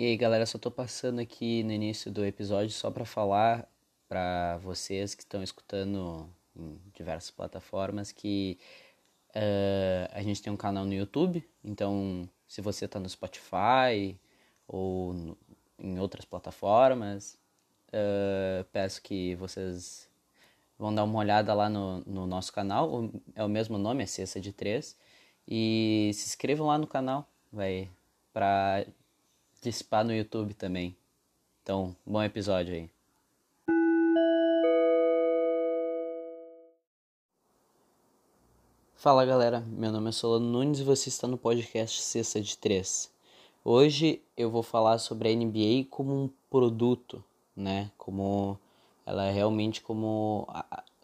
E aí, galera, só tô passando aqui no início do episódio só para falar para vocês que estão escutando em diversas plataformas que uh, a gente tem um canal no YouTube, então se você tá no Spotify ou no, em outras plataformas, uh, peço que vocês vão dar uma olhada lá no, no nosso canal, é o mesmo nome, é Cesta de Três, e se inscrevam lá no canal, vai para participar no YouTube também. Então, bom episódio aí. Fala galera, meu nome é Solano Nunes e você está no podcast Sexta de Três. Hoje eu vou falar sobre a NBA como um produto, né? Como ela é realmente como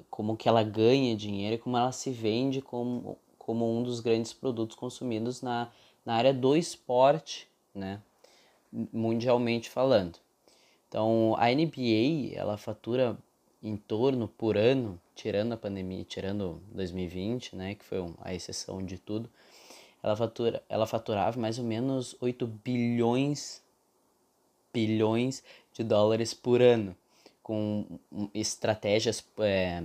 como que ela ganha dinheiro e como ela se vende como, como um dos grandes produtos consumidos na, na área do esporte, né? Mundialmente falando. Então, a NBA, ela fatura em torno por ano, tirando a pandemia, tirando 2020, né, que foi a exceção de tudo, ela fatura, ela faturava mais ou menos 8 bilhões bilhões de dólares por ano, com estratégias é,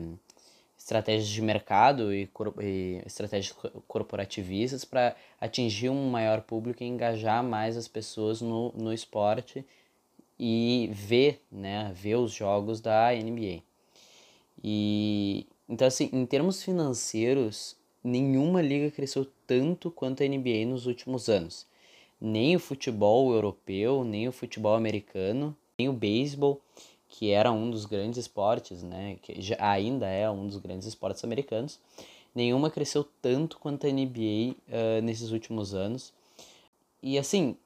estratégias de mercado e, e estratégias corporativistas para atingir um maior público e engajar mais as pessoas no, no esporte e ver, né, ver os jogos da NBA. E então assim, em termos financeiros, nenhuma liga cresceu tanto quanto a NBA nos últimos anos. Nem o futebol europeu, nem o futebol americano, nem o beisebol que era um dos grandes esportes, né, que já, ainda é um dos grandes esportes americanos, nenhuma cresceu tanto quanto a NBA uh, ah, nesses últimos anos. E assim,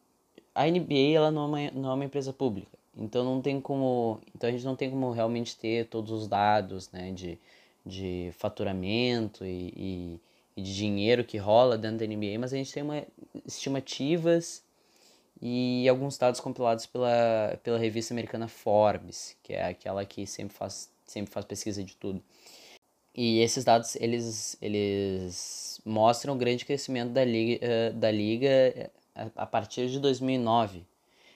a NBA ela não é, uma, não é uma empresa pública, então não tem como, então a gente não tem como realmente ter todos os dados, né, de, de faturamento e, e, e de dinheiro que rola dentro da NBA, mas a gente tem uma estimativas e alguns dados compilados pela, pela revista americana Forbes, que é aquela que sempre faz, sempre faz pesquisa de tudo. E esses dados, eles, eles mostram o grande crescimento da liga, eh, da liga eh, a partir de 2009.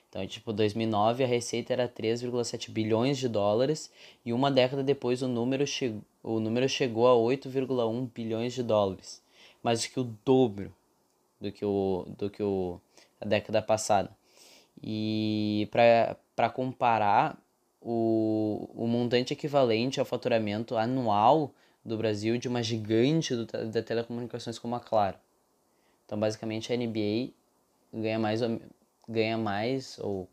Então, tipo, 2009 a receita era 3,7 bilhões de dólares e uma década depois o número, che o número chegou a 8,1 bilhões de dólares. Mais do que o dobro do que o, do que o a década passada. E para comparar, o, o montante equivalente ao faturamento anual do Brasil de uma gigante do, da telecomunicações como a Claro. Então, basicamente, a NBA ganha mais, ganha mais ou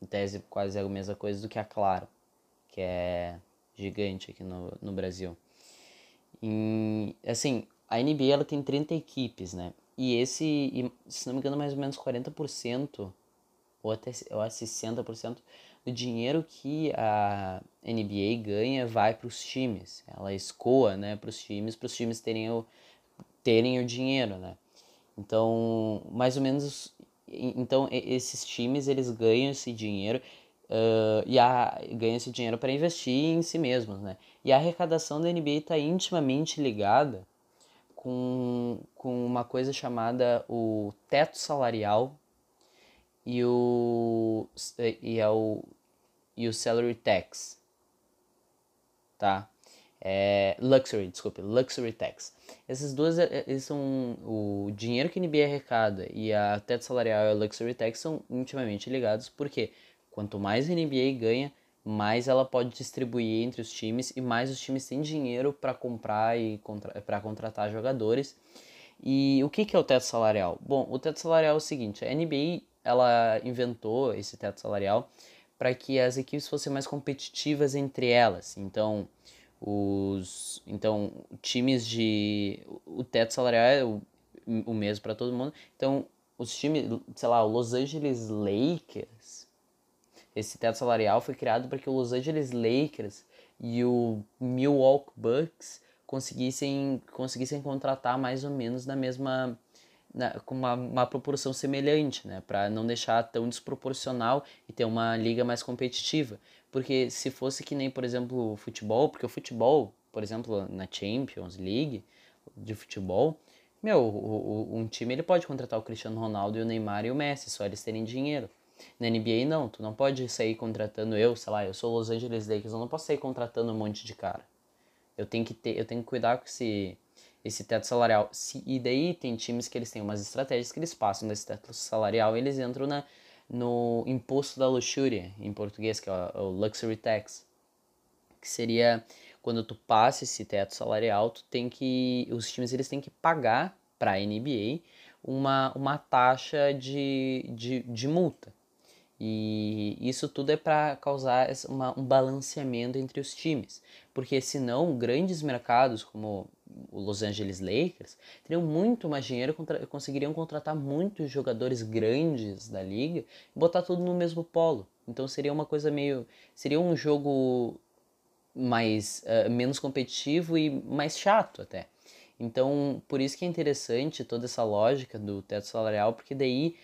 em tese quase a mesma coisa do que a Claro, que é gigante aqui no, no Brasil. E, assim, a NBA ela tem 30 equipes, né? E esse, se não me engano, mais ou menos 40% ou até ou 60% do dinheiro que a NBA ganha vai para os times. Ela escoa, né, para os times, para os times terem o, terem o dinheiro, né? Então, mais ou menos, então esses times eles ganham esse dinheiro uh, e a, ganham esse dinheiro para investir em si mesmos, né? E a arrecadação da NBA está intimamente ligada com, com uma coisa chamada o teto salarial e o, e é o, e o salary tax, tá? É, luxury, desculpe, luxury tax. Essas duas é, eles são o dinheiro que a NBA arrecada e a teto salarial e a luxury tax são intimamente ligados porque quanto mais a NBA ganha, mais ela pode distribuir entre os times e mais os times têm dinheiro para comprar e contra para contratar jogadores. E o que, que é o teto salarial? Bom, o teto salarial é o seguinte: a NBA ela inventou esse teto salarial para que as equipes fossem mais competitivas entre elas. Então, os então times de o teto salarial é o, o mesmo para todo mundo. Então, os times, sei lá, o Los Angeles Lakers esse teto salarial foi criado para que o Los Angeles Lakers e o Milwaukee Bucks conseguissem, conseguissem contratar mais ou menos na mesma na, com uma, uma proporção semelhante, né, para não deixar tão desproporcional e ter uma liga mais competitiva. Porque se fosse que nem, por exemplo, o futebol, porque o futebol, por exemplo, na Champions League de futebol, meu, o, o, um time ele pode contratar o Cristiano Ronaldo e o Neymar e o Messi, só eles terem dinheiro. Na NBA não, tu não pode sair contratando eu, sei lá, eu sou Los Angeles Lakers, eu não posso sair contratando um monte de cara. Eu tenho que ter, eu tenho que cuidar com esse esse teto salarial. Se, e daí tem times que eles têm umas estratégias que eles passam desse teto salarial e eles entram na, no imposto da luxúria, em português, que é o, o luxury tax. Que seria quando tu passa esse teto salarial, tu tem que os times eles têm que pagar para a NBA uma, uma taxa de, de, de multa. E isso tudo é para causar uma, um balanceamento entre os times. Porque senão grandes mercados como o Los Angeles Lakers teriam muito mais dinheiro, contra, conseguiriam contratar muitos jogadores grandes da liga e botar tudo no mesmo polo. Então seria uma coisa meio. Seria um jogo mais uh, menos competitivo e mais chato até. Então, por isso que é interessante toda essa lógica do teto salarial, porque daí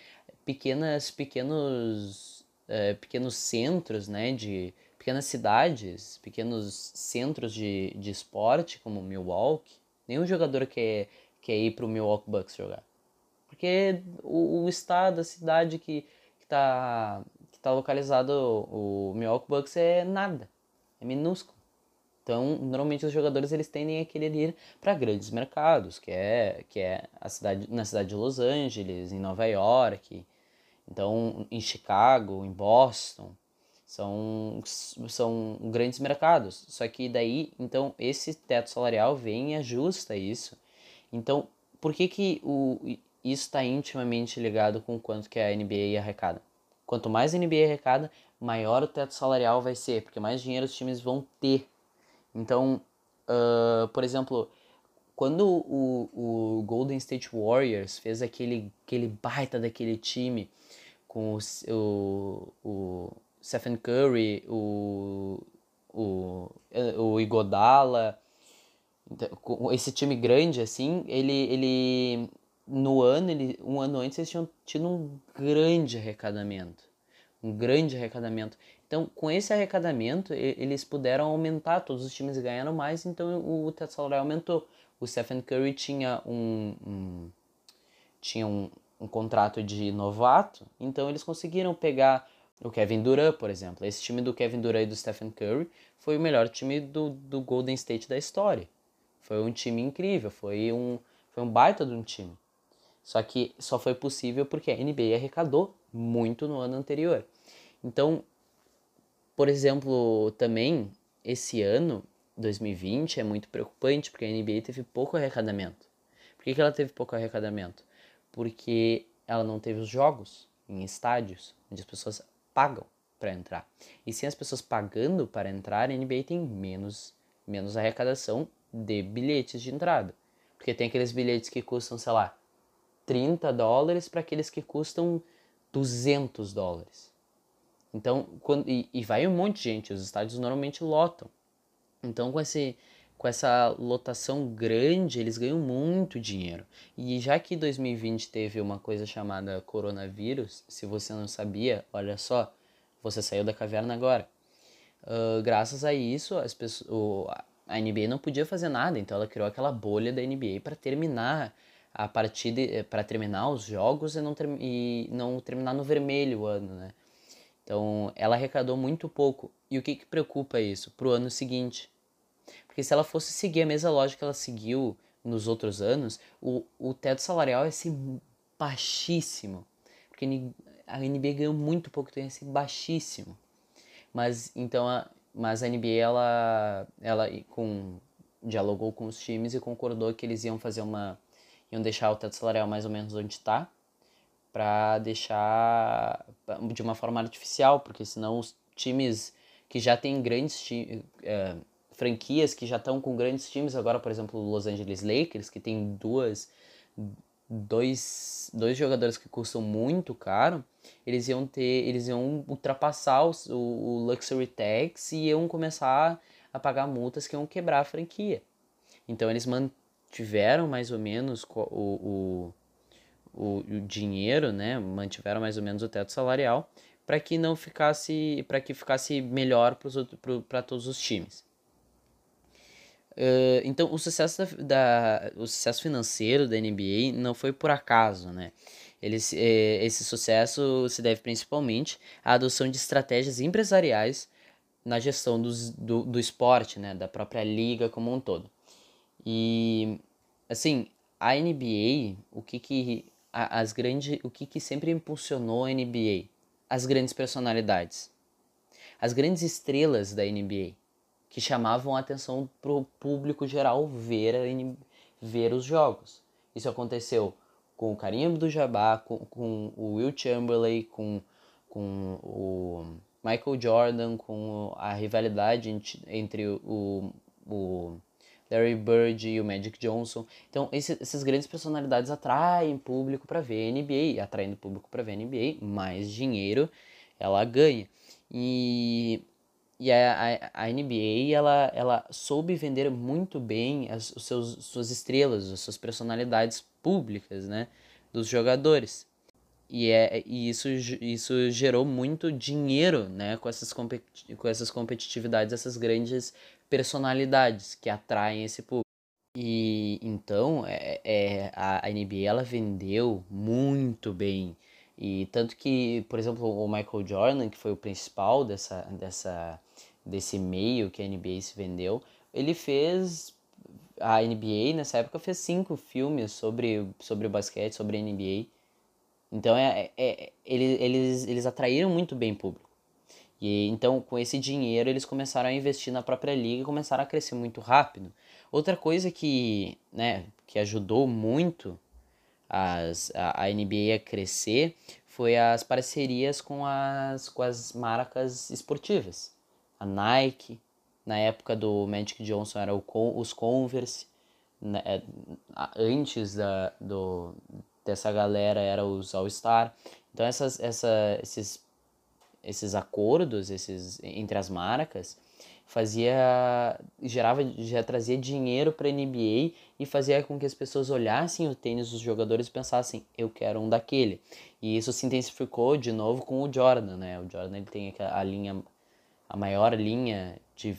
pequenas pequenos uh, pequenos centros, né, de pequenas cidades, pequenos centros de, de esporte como Milwaukee, nenhum jogador quer quer ir para o Milwaukee Bucks jogar. Porque o, o estado, a cidade que está que tá localizado o, o Milwaukee Bucks é nada, é minúsculo. Então, normalmente os jogadores eles tendem a querer ir para grandes mercados, que é que é a cidade na cidade de Los Angeles, em Nova York, então em Chicago, em Boston, são são grandes mercados. Só que daí, então esse teto salarial vem e ajusta isso. Então, por que que o isso está intimamente ligado com quanto que a NBA arrecada? Quanto mais a NBA arrecada, maior o teto salarial vai ser, porque mais dinheiro os times vão ter então, uh, por exemplo, quando o, o Golden State Warriors fez aquele, aquele baita daquele time com o, o, o Stephen Curry, o, o, o Igodala, então, esse time grande assim, ele, ele no ano, ele, um ano antes eles tinham tido um grande arrecadamento, um grande arrecadamento. Então, com esse arrecadamento, eles puderam aumentar, todos os times ganharam mais, então o teto salarial aumentou. O Stephen Curry tinha um, um tinha um, um, contrato de novato, então eles conseguiram pegar o Kevin Durant, por exemplo. Esse time do Kevin Durant e do Stephen Curry foi o melhor time do, do Golden State da história. Foi um time incrível, foi um, foi um baita de um time. Só que só foi possível porque a NBA arrecadou muito no ano anterior. Então, por exemplo, também esse ano, 2020, é muito preocupante porque a NBA teve pouco arrecadamento. Por que, que ela teve pouco arrecadamento? Porque ela não teve os jogos em estádios onde as pessoas pagam para entrar. E sem as pessoas pagando para entrar, a NBA tem menos, menos arrecadação de bilhetes de entrada. Porque tem aqueles bilhetes que custam, sei lá, 30 dólares para aqueles que custam 200 dólares. Então, quando, e, e vai um monte de gente, os estádios normalmente lotam. Então, com, esse, com essa lotação grande, eles ganham muito dinheiro. E já que 2020 teve uma coisa chamada coronavírus, se você não sabia, olha só, você saiu da caverna agora. Uh, graças a isso, as pessoas, o, a NBA não podia fazer nada, então ela criou aquela bolha da NBA para terminar a partida, eh, para terminar os jogos e não, ter, e não terminar no vermelho o ano, né? Então, ela arrecadou muito pouco. E o que, que preocupa isso? Para o ano seguinte. Porque se ela fosse seguir a mesma lógica que ela seguiu nos outros anos, o, o teto salarial ia ser baixíssimo. Porque a NBA ganhou muito pouco, então ia ser baixíssimo. Mas então a, mas a NBA ela, ela com, dialogou com os times e concordou que eles iam fazer uma. iam deixar o teto salarial mais ou menos onde está para deixar de uma forma artificial, porque senão os times que já têm grandes é, franquias que já estão com grandes times agora, por exemplo, o Los Angeles Lakers, que tem duas dois, dois jogadores que custam muito caro, eles iam ter, eles iam ultrapassar o, o luxury tax e iam começar a pagar multas que iam quebrar a franquia. Então eles mantiveram mais ou menos o, o o, o dinheiro, né, mantiveram mais ou menos o teto salarial para que não ficasse, para que ficasse melhor para todos os times. Uh, então o sucesso da, da, o sucesso financeiro da NBA não foi por acaso, né? Eles, eh, esse sucesso se deve principalmente à adoção de estratégias empresariais na gestão dos, do, do esporte, né, da própria liga como um todo. E assim, a NBA, o que que as grandes, o que que sempre impulsionou a NBA? As grandes personalidades. As grandes estrelas da NBA que chamavam a atenção para o público geral ver, a, ver os jogos. Isso aconteceu com o Karim Abdul-Jabbar, com, com o Will Chamberlain, com, com o Michael Jordan, com a rivalidade entre o, o Larry Bird e o Magic Johnson. Então, esse, essas grandes personalidades atraem público para ver NBA, atraindo público para ver NBA, mais dinheiro ela ganha. E, e a, a, a, NBA ela, ela soube vender muito bem as os seus, suas estrelas, as suas personalidades públicas, né, dos jogadores. E, é, e isso, isso gerou muito dinheiro né, com, essas com essas competitividades, essas grandes personalidades que atraem esse público. E então é, é, a NBA ela vendeu muito bem. E tanto que, por exemplo, o Michael Jordan, que foi o principal dessa, dessa, desse meio que a NBA se vendeu, ele fez a NBA nessa época fez cinco filmes sobre, sobre basquete, sobre a NBA. Então é, é, é eles, eles, eles atraíram muito bem público. E então com esse dinheiro eles começaram a investir na própria liga e começaram a crescer muito rápido. Outra coisa que, né, que ajudou muito as, a, a NBA a crescer foi as parcerias com as, com as marcas esportivas. A Nike, na época do Magic Johnson era o, os Converse, né, é, antes da, do, dessa galera era os All Star. Então essas, essa, esses, esses acordos esses, entre as marcas fazia gerava já trazia dinheiro para a NBA e fazia com que as pessoas olhassem o tênis dos jogadores e pensassem eu quero um daquele e isso se intensificou de novo com o Jordan né o Jordan ele tem a linha a maior linha de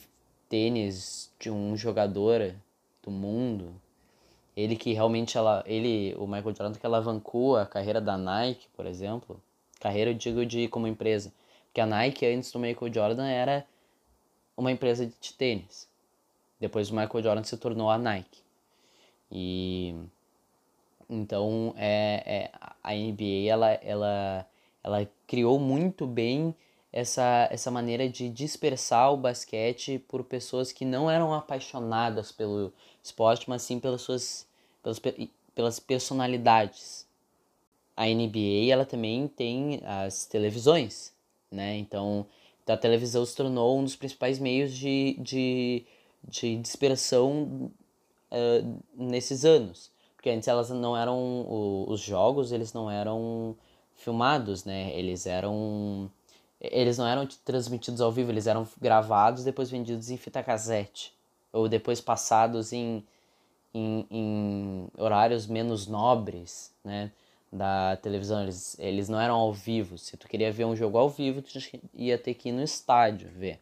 tênis de um jogador do mundo. Ele que realmente ela, ele, o Michael Jordan que alavancou a carreira da Nike, por exemplo. Carreira eu digo de como empresa, porque a Nike antes do Michael Jordan era uma empresa de tênis. Depois o Michael Jordan se tornou a Nike. E então é, é a NBA ela, ela, ela criou muito bem essa, essa maneira de dispersar o basquete por pessoas que não eram apaixonadas pelo esporte, mas sim pelas suas pelas, pelas personalidades. A NBA ela também tem as televisões, né? Então a televisão se tornou um dos principais meios de, de, de dispersão uh, nesses anos. Porque antes elas não eram. os jogos eles não eram filmados, né? Eles eram eles não eram transmitidos ao vivo, eles eram gravados depois vendidos em fita cassete ou depois passados em, em, em horários menos nobres, né, da televisão. Eles, eles não eram ao vivo. Se tu queria ver um jogo ao vivo, tu ia ter que ir no estádio ver.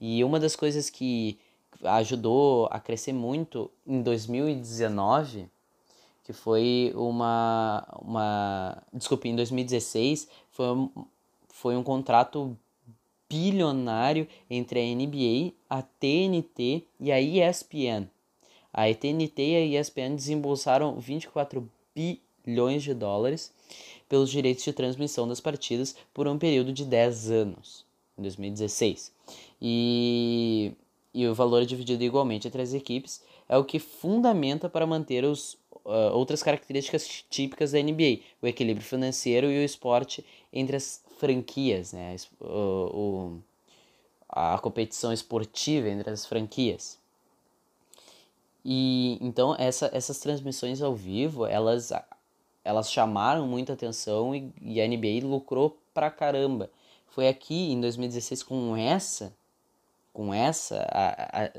E uma das coisas que ajudou a crescer muito em 2019 que foi uma uma desculpe em 2016 foi foi um contrato bilionário entre a NBA, a TNT e a ESPN. A TNT e a ESPN desembolsaram 24 bilhões de dólares pelos direitos de transmissão das partidas por um período de 10 anos, em 2016. E, e o valor é dividido igualmente entre as equipes é o que fundamenta para manter os, uh, outras características típicas da NBA, o equilíbrio financeiro e o esporte entre as franquias, né? O, o, a competição esportiva entre as franquias. E então essa, essas transmissões ao vivo, elas, elas chamaram muita atenção e, e a NBA lucrou pra caramba. Foi aqui em 2016 com essa, com essa, a, a,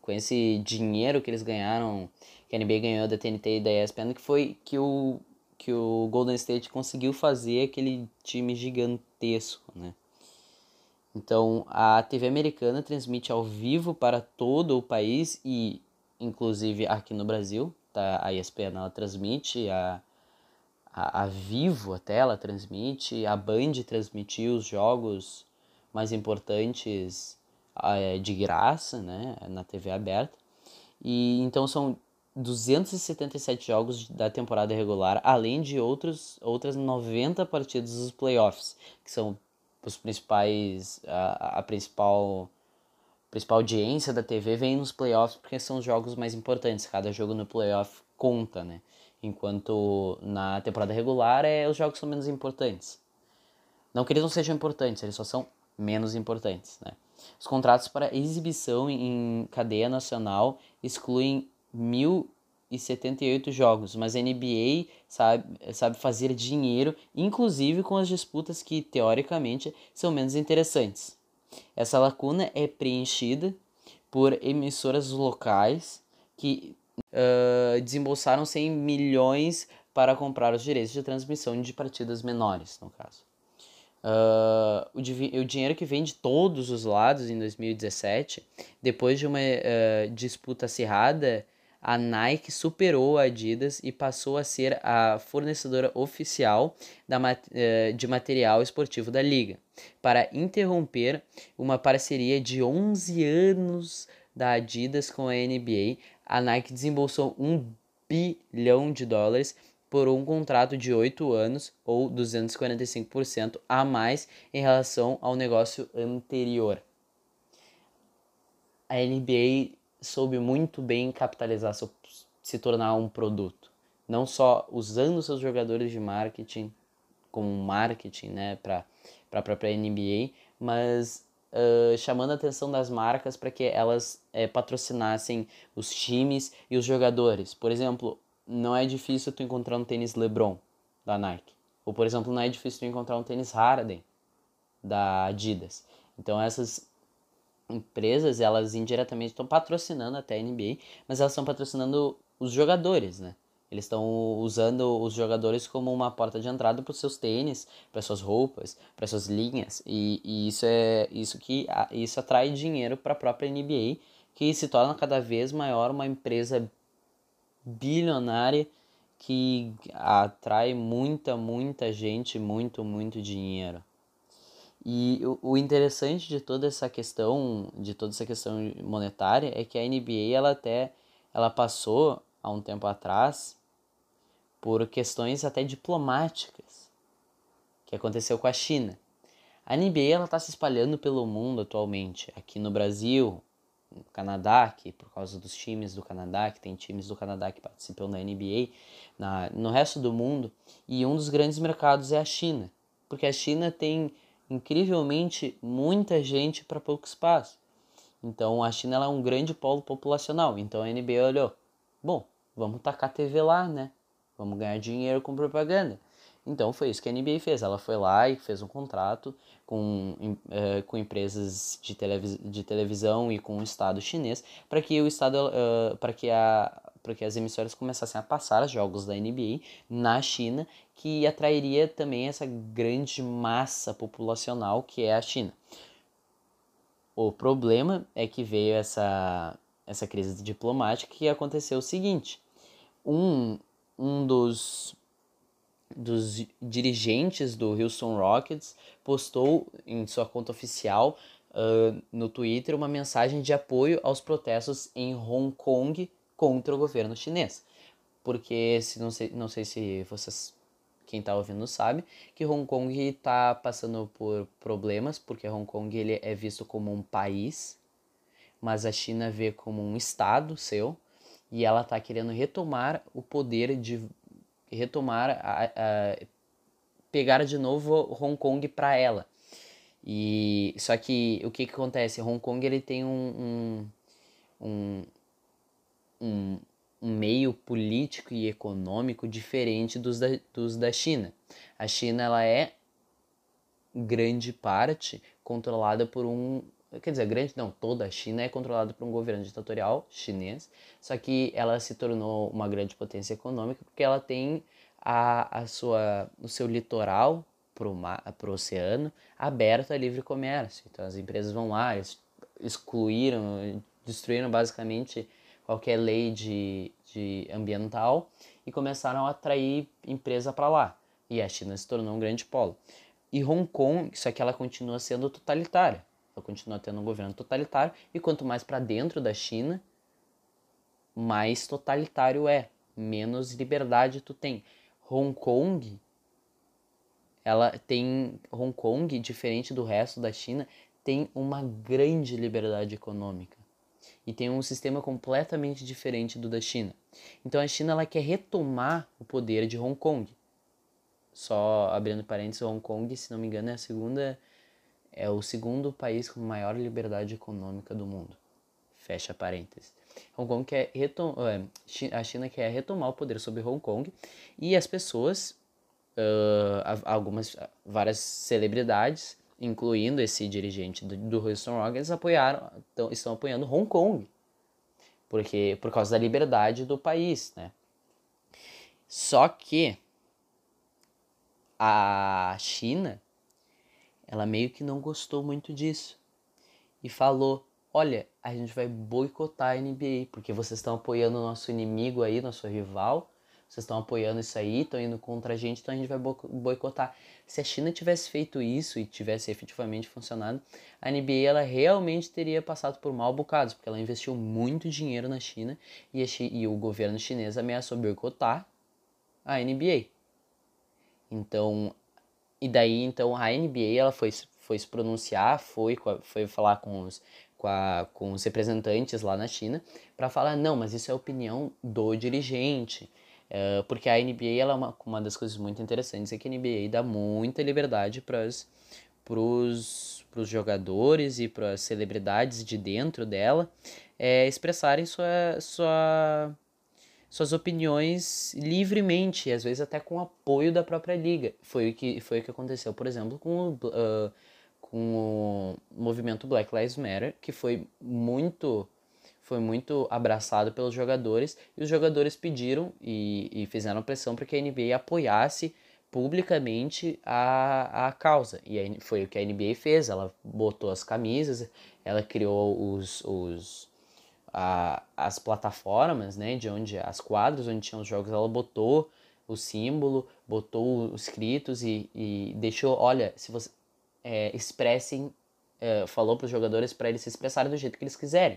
com esse dinheiro que eles ganharam, que a NBA ganhou da TNT e da ESPN, que foi que o que o Golden State conseguiu fazer aquele time gigantesco, né? Então, a TV americana transmite ao vivo para todo o país e inclusive aqui no Brasil, tá? A ESPN ela transmite a a, a Vivo até ela transmite, a Band transmitiu os jogos mais importantes é, de graça, né, na TV aberta. E então são 277 jogos da temporada regular, além de outros, outras 90 partidas dos playoffs, que são os principais a, a principal principal audiência da TV vem nos playoffs porque são os jogos mais importantes. Cada jogo no playoff conta, né? Enquanto na temporada regular é os jogos são menos importantes. Não que eles não sejam importantes, eles só são menos importantes, né? Os contratos para exibição em cadeia nacional excluem 1.078 jogos, mas a NBA sabe, sabe fazer dinheiro, inclusive com as disputas que, teoricamente, são menos interessantes. Essa lacuna é preenchida por emissoras locais que uh, desembolsaram 100 milhões para comprar os direitos de transmissão de partidas menores, no caso. Uh, o, o, dinheiro que vem de todos os lados em 2017, depois de uma uh, disputa acirrada, a Nike superou a Adidas e passou a ser a fornecedora oficial da, uh, de material esportivo da liga, para interromper uma parceria de 11 anos da Adidas com a NBA. A Nike desembolsou um bilhão de dólares por um contrato de 8 anos ou 245% a mais em relação ao negócio anterior. A NBA soube muito bem capitalizar, seu, se tornar um produto, não só usando seus jogadores de marketing como marketing, né, para a própria NBA, mas uh, chamando a atenção das marcas para que elas uh, patrocinassem os times e os jogadores. Por exemplo, não é difícil tu encontrar um tênis LeBron da Nike. Ou, por exemplo, não é difícil tu encontrar um tênis Harden da Adidas. Então, essas empresas, elas indiretamente estão patrocinando até a NBA, mas elas estão patrocinando os jogadores, né? Eles estão usando os jogadores como uma porta de entrada para os seus tênis, para suas roupas, para suas linhas, e, e, isso é isso que isso atrai dinheiro para a própria NBA, que se torna cada vez maior uma empresa bilionária que atrai muita, muita gente, muito, muito dinheiro. E o, interessante de toda essa questão, de toda essa questão monetária, é que a NBA ela até ela passou há um tempo atrás por questões até diplomáticas que aconteceu com a China. A NBA ela está se espalhando pelo mundo atualmente, aqui no Brasil, no Canadá, que por causa dos times do Canadá, que tem times do Canadá que participam da NBA, na, no resto do mundo, e um dos grandes mercados é a China, porque a China tem incrivelmente muita gente para pouco espaço. Então a China é um grande polo populacional. Então a NBA olhou, bom, vamos tacar TV lá, né? Vamos ganhar dinheiro com propaganda. Então foi isso que a NBA fez. Ela foi lá e fez um contrato com, uh, com empresas de, televis de televisão e com o Estado chinês para que o Estado uh, para que a para que as emissoras começassem a passar os jogos da NBA na China, que atrairia também essa grande massa populacional que é a China. O problema é que veio essa, essa crise diplomática que aconteceu o seguinte: um, um dos dos dirigentes do Houston Rockets postou em sua conta oficial uh, no Twitter uma mensagem de apoio aos protestos em Hong Kong contra o governo chinês. Porque se não sei, não sei se vocês quem está ouvindo sabe que Hong Kong está passando por problemas porque Hong Kong ele é visto como um país, mas a China vê como um estado seu e ela está querendo retomar o poder de retomar, a, a, pegar de novo Hong Kong para ela. E só que o que, que acontece? Hong Kong ele tem um, um, um, um meio político e econômico diferente dos da, dos da China. A China ela é grande parte controlada por um quer dizer, grande não, toda a China é controlada por um governo ditatorial chinês, só que ela se tornou uma grande potência econômica porque ela tem a, a sua, o seu litoral para o oceano aberto a livre comércio. Então as empresas vão lá, excluíram, destruíram basicamente qualquer lei de, de ambiental e começaram a atrair empresa para lá. E a China se tornou um grande polo. E Hong Kong, só que ela continua sendo totalitária. Ela continua tendo um governo totalitário e quanto mais para dentro da China, mais totalitário é, menos liberdade tu tem. Hong Kong, ela tem Hong Kong, diferente do resto da China, tem uma grande liberdade econômica e tem um sistema completamente diferente do da China. Então a China ela quer retomar o poder de Hong Kong. Só abrindo parênteses, Hong Kong, se não me engano, é a segunda é o segundo país com maior liberdade econômica do mundo. Fecha parênteses. Hong Kong quer retom é, a China quer retomar o poder sobre Hong Kong e as pessoas, uh, algumas, várias celebridades, incluindo esse dirigente do, do Houston Rockets, apoiaram, tão, estão apoiando Hong Kong, porque por causa da liberdade do país, né? Só que a China, ela meio que não gostou muito disso e falou: olha, a gente vai boicotar a NBA, porque vocês estão apoiando o nosso inimigo aí, nosso rival, vocês estão apoiando isso aí, estão indo contra a gente, então a gente vai boicotar. Se a China tivesse feito isso e tivesse efetivamente funcionado, a NBA ela realmente teria passado por mal bocados, porque ela investiu muito dinheiro na China e, e o governo chinês ameaçou boicotar a NBA. Então, e daí então a NBA ela foi, foi se pronunciar, foi, foi falar com os, com, a, com os representantes lá na China para falar, não, mas isso é opinião do dirigente. Uh, porque a NBA, ela é uma, uma das coisas muito interessantes, é que a NBA dá muita liberdade para os jogadores e para as celebridades de dentro dela é, expressarem sua, sua, suas opiniões livremente, às vezes até com apoio da própria liga. Foi o que, foi o que aconteceu, por exemplo, com o, uh, com o movimento Black Lives Matter, que foi muito foi muito abraçado pelos jogadores e os jogadores pediram e, e fizeram pressão para que a NBA apoiasse publicamente a, a causa. E aí foi o que a NBA fez, ela botou as camisas, ela criou os, os, a, as plataformas, né, de onde as quadras onde tinham os jogos, ela botou o símbolo, botou os escritos e, e deixou, olha, se você é, expressem, é, falou para os jogadores para eles se expressarem do jeito que eles quiserem.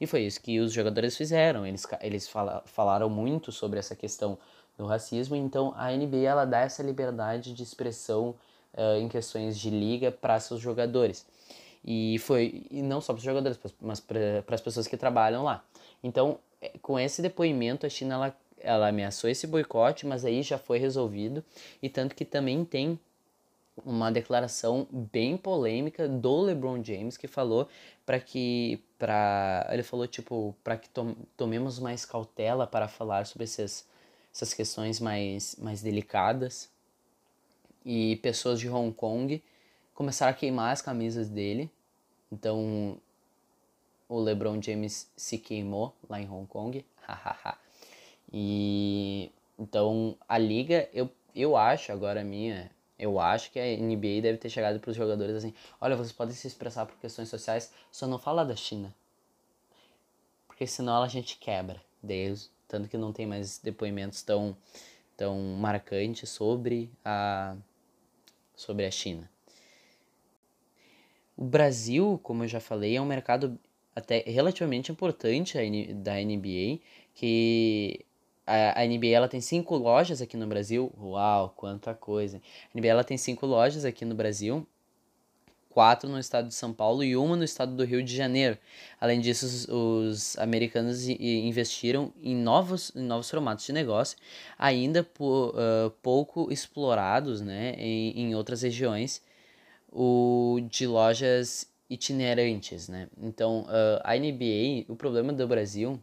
E foi isso que os jogadores fizeram. Eles, eles fala, falaram muito sobre essa questão do racismo. Então a NBA ela dá essa liberdade de expressão uh, em questões de liga para seus jogadores. E foi e não só para os jogadores, mas para as pessoas que trabalham lá. Então, é, com esse depoimento, a China ela, ela ameaçou esse boicote, mas aí já foi resolvido. E tanto que também tem uma declaração bem polêmica do LeBron James que falou para que para ele falou tipo para que to, tomemos mais cautela para falar sobre essas essas questões mais mais delicadas. E pessoas de Hong Kong começaram a queimar as camisas dele. Então o LeBron James se queimou lá em Hong Kong. E então a liga eu eu acho agora minha eu acho que a NBA deve ter chegado para os jogadores assim: olha, vocês podem se expressar por questões sociais, só não fala da China. Porque senão a gente quebra. Deus, tanto que não tem mais depoimentos tão, tão marcantes sobre a, sobre a China. O Brasil, como eu já falei, é um mercado até relativamente importante da NBA, que a, NBA ela tem cinco lojas aqui no Brasil. Uau, quanta coisa! A NBA ela tem cinco lojas aqui no Brasil, quatro no estado de São Paulo e uma no estado do Rio de Janeiro. Além disso, os, os americanos investiram em novos, em novos formatos de negócio, ainda por, uh, pouco explorados né, em, em outras regiões, o de lojas itinerantes. Né? Então, uh, a NBA, o problema do Brasil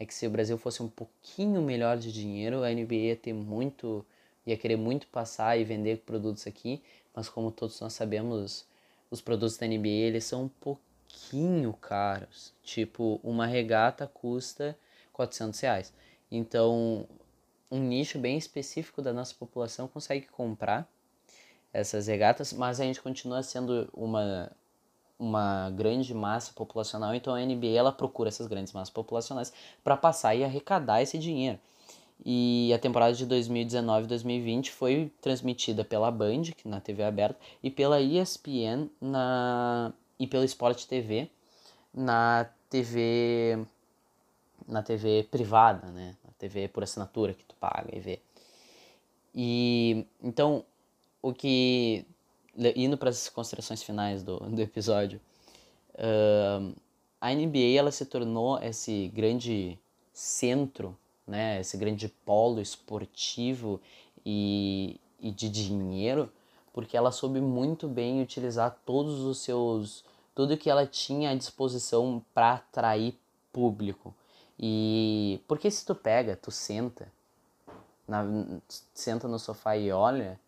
é que se o Brasil fosse um pouquinho melhor de dinheiro, a NBA ia ter muito, ia querer muito passar e vender produtos aqui, mas como todos nós sabemos, os produtos da NBA eles são um pouquinho caros. Tipo, uma regata custa 400 reais. Então, um nicho bem específico da nossa população consegue comprar essas regatas, mas a gente continua sendo uma uma grande massa populacional, então a NBA ela procura essas grandes massas populacionais para passar e arrecadar esse dinheiro. E a temporada de 2019-2020 foi transmitida pela Band, na TV aberta, e pela ESPN na e pela Sport TV na TV na TV privada, né? Na TV por assinatura que tu paga e vê. E então o que indo para as considerações finais do, do episódio, uh, a NBA ela se tornou esse grande centro, né? Esse grande polo esportivo e, e de dinheiro, porque ela soube muito bem utilizar todos os seus tudo que ela tinha à disposição para atrair público. E porque se tu pega, tu senta, na, senta no sofá e olha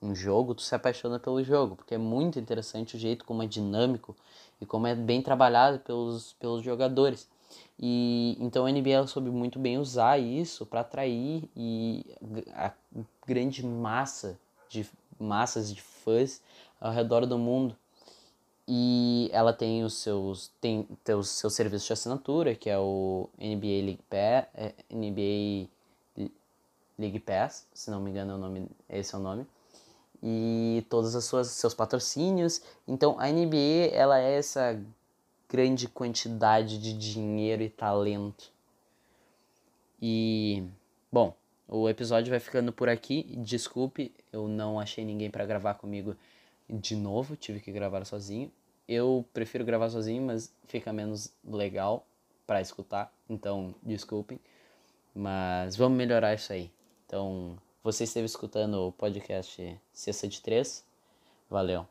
um jogo, tu se apaixona pelo jogo, porque é muito interessante o jeito como é dinâmico e como é bem trabalhado pelos, pelos jogadores. E então a NBA soube muito bem usar isso para atrair e a grande massa de massas de fãs ao redor do mundo. E ela tem os seus tem, tem os seus serviços de assinatura, que é o NBA League Pass, é, NBA League Pass, se não me engano é o nome, esse é o nome. E todos os seus patrocínios. Então a NBA ela é essa grande quantidade de dinheiro e talento. E bom, o episódio vai ficando por aqui. Desculpe, eu não achei ninguém para gravar comigo de novo, tive que gravar sozinho. Eu prefiro gravar sozinho, mas fica menos legal para escutar, então desculpem. Mas vamos melhorar isso aí. Então, você esteve escutando o podcast Cesta de Três. Valeu.